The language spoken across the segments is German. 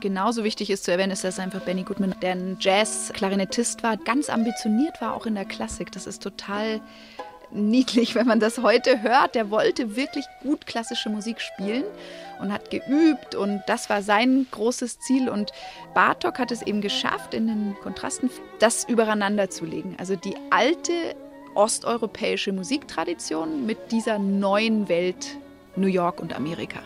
Genauso wichtig ist zu erwähnen, ist, dass einfach Benny Goodman, der ein Jazz-Klarinettist war, ganz ambitioniert war, auch in der Klassik. Das ist total niedlich, wenn man das heute hört. Der wollte wirklich gut klassische Musik spielen und hat geübt und das war sein großes Ziel. Und Bartok hat es eben geschafft, in den Kontrasten das übereinander zu legen. Also die alte osteuropäische Musiktradition mit dieser neuen Welt New York und Amerika.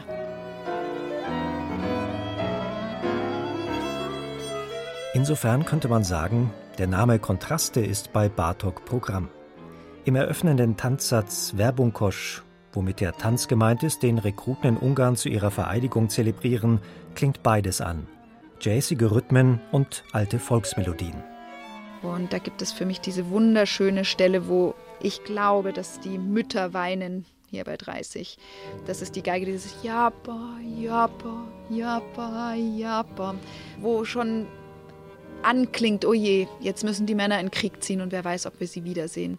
Insofern könnte man sagen, der Name Kontraste ist bei Bartok Programm. Im eröffnenden Tanzsatz Werbungkosch, womit der Tanz gemeint ist, den Rekruten in Ungarn zu ihrer Vereidigung zelebrieren, klingt beides an. Jazzige Rhythmen und alte Volksmelodien. Und da gibt es für mich diese wunderschöne Stelle, wo ich glaube, dass die Mütter weinen, hier bei 30. Das ist die Geige, dieses Japa, Japa, Japa, Japa, wo schon anklingt, oh je, jetzt müssen die Männer in Krieg ziehen und wer weiß, ob wir sie wiedersehen.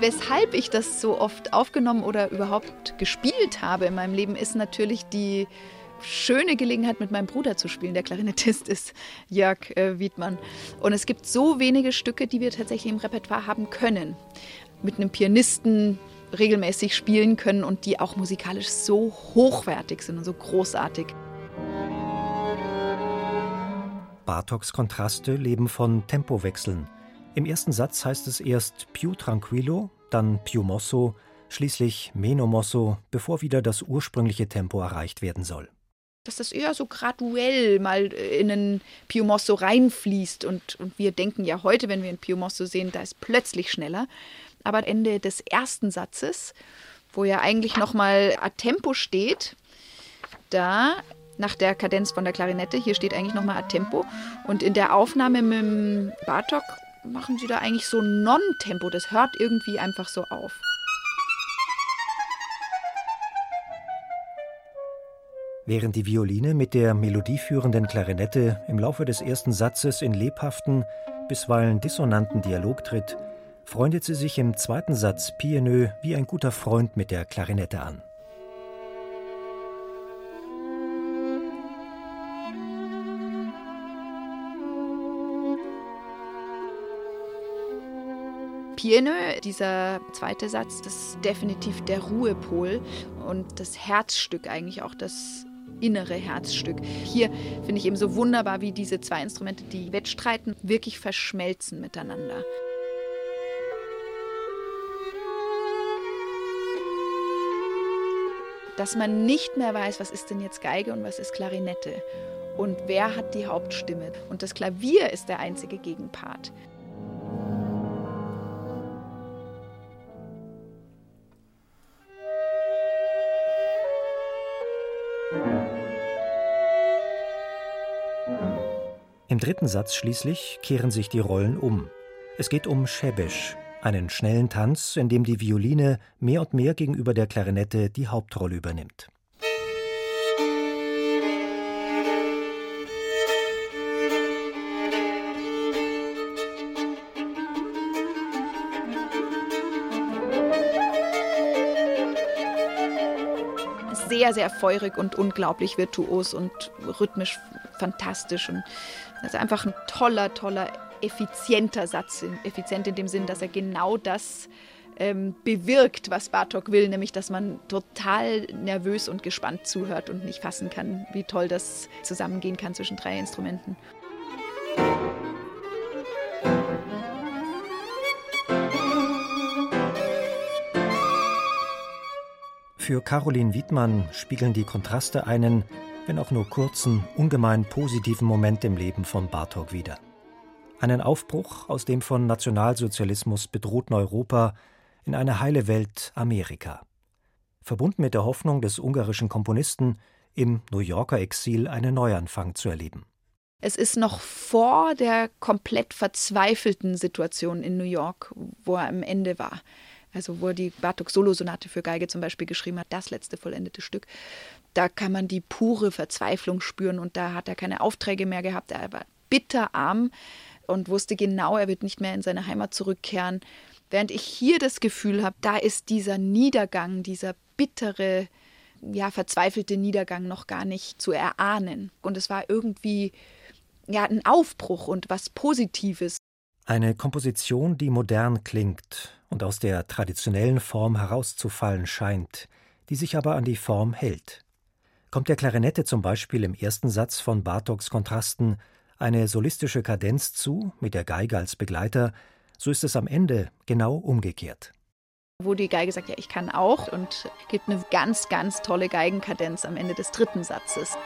Weshalb ich das so oft aufgenommen oder überhaupt gespielt habe in meinem Leben, ist natürlich die schöne Gelegenheit, mit meinem Bruder zu spielen. Der Klarinettist ist Jörg äh, Wiedmann. Und es gibt so wenige Stücke, die wir tatsächlich im Repertoire haben können. Mit einem Pianisten regelmäßig spielen können und die auch musikalisch so hochwertig sind und so großartig. Bartoks Kontraste leben von Tempowechseln. Im ersten Satz heißt es erst più tranquillo, dann più mosso, schließlich meno mosso, bevor wieder das ursprüngliche Tempo erreicht werden soll. Dass das eher so graduell mal in ein Più mosso reinfließt und, und wir denken ja heute, wenn wir ein Più mosso sehen, da ist plötzlich schneller aber Ende des ersten Satzes, wo ja eigentlich nochmal a tempo steht, da nach der Kadenz von der Klarinette, hier steht eigentlich nochmal a tempo und in der Aufnahme mit dem Bartok machen sie da eigentlich so Non-Tempo, das hört irgendwie einfach so auf. Während die Violine mit der melodieführenden Klarinette im Laufe des ersten Satzes in lebhaften, bisweilen dissonanten Dialog tritt, freundet sie sich im zweiten Satz pieneux wie ein guter Freund mit der Klarinette an. Pieneux, dieser zweite Satz, das ist definitiv der Ruhepol und das Herzstück eigentlich auch das innere Herzstück. Hier finde ich eben so wunderbar, wie diese zwei Instrumente, die wettstreiten, wirklich verschmelzen miteinander. Dass man nicht mehr weiß, was ist denn jetzt Geige und was ist Klarinette und wer hat die Hauptstimme. Und das Klavier ist der einzige Gegenpart. Im dritten Satz schließlich kehren sich die Rollen um. Es geht um Schebesch, einen schnellen Tanz, in dem die Violine mehr und mehr gegenüber der Klarinette die Hauptrolle übernimmt. Sehr, sehr feurig und unglaublich virtuos und rhythmisch fantastisch. Und ist einfach ein toller, toller effizienter Satz. Effizient in dem Sinn, dass er genau das ähm, bewirkt, was Bartok will, nämlich dass man total nervös und gespannt zuhört und nicht fassen kann, wie toll das zusammengehen kann zwischen drei Instrumenten. Für Caroline Wiedmann spiegeln die Kontraste einen, wenn auch nur kurzen, ungemein positiven Moment im Leben von Bartok wieder. Einen Aufbruch aus dem von Nationalsozialismus bedrohten Europa in eine heile Welt Amerika. Verbunden mit der Hoffnung des ungarischen Komponisten, im New Yorker Exil einen Neuanfang zu erleben. Es ist noch vor der komplett verzweifelten Situation in New York, wo er am Ende war. Also wo er die Bartok-Solosonate für Geige zum Beispiel geschrieben hat, das letzte vollendete Stück. Da kann man die pure Verzweiflung spüren und da hat er keine Aufträge mehr gehabt. Er war bitterarm und wusste genau, er wird nicht mehr in seine Heimat zurückkehren. Während ich hier das Gefühl habe, da ist dieser Niedergang, dieser bittere, ja, verzweifelte Niedergang noch gar nicht zu erahnen. Und es war irgendwie ja, ein Aufbruch und was Positives. Eine Komposition, die modern klingt und aus der traditionellen Form herauszufallen scheint, die sich aber an die Form hält. Kommt der Klarinette zum Beispiel im ersten Satz von Bartoks Kontrasten eine solistische Kadenz zu, mit der Geige als Begleiter, so ist es am Ende genau umgekehrt. Wo die Geige sagt, ja, ich kann auch und gibt eine ganz, ganz tolle Geigenkadenz am Ende des dritten Satzes.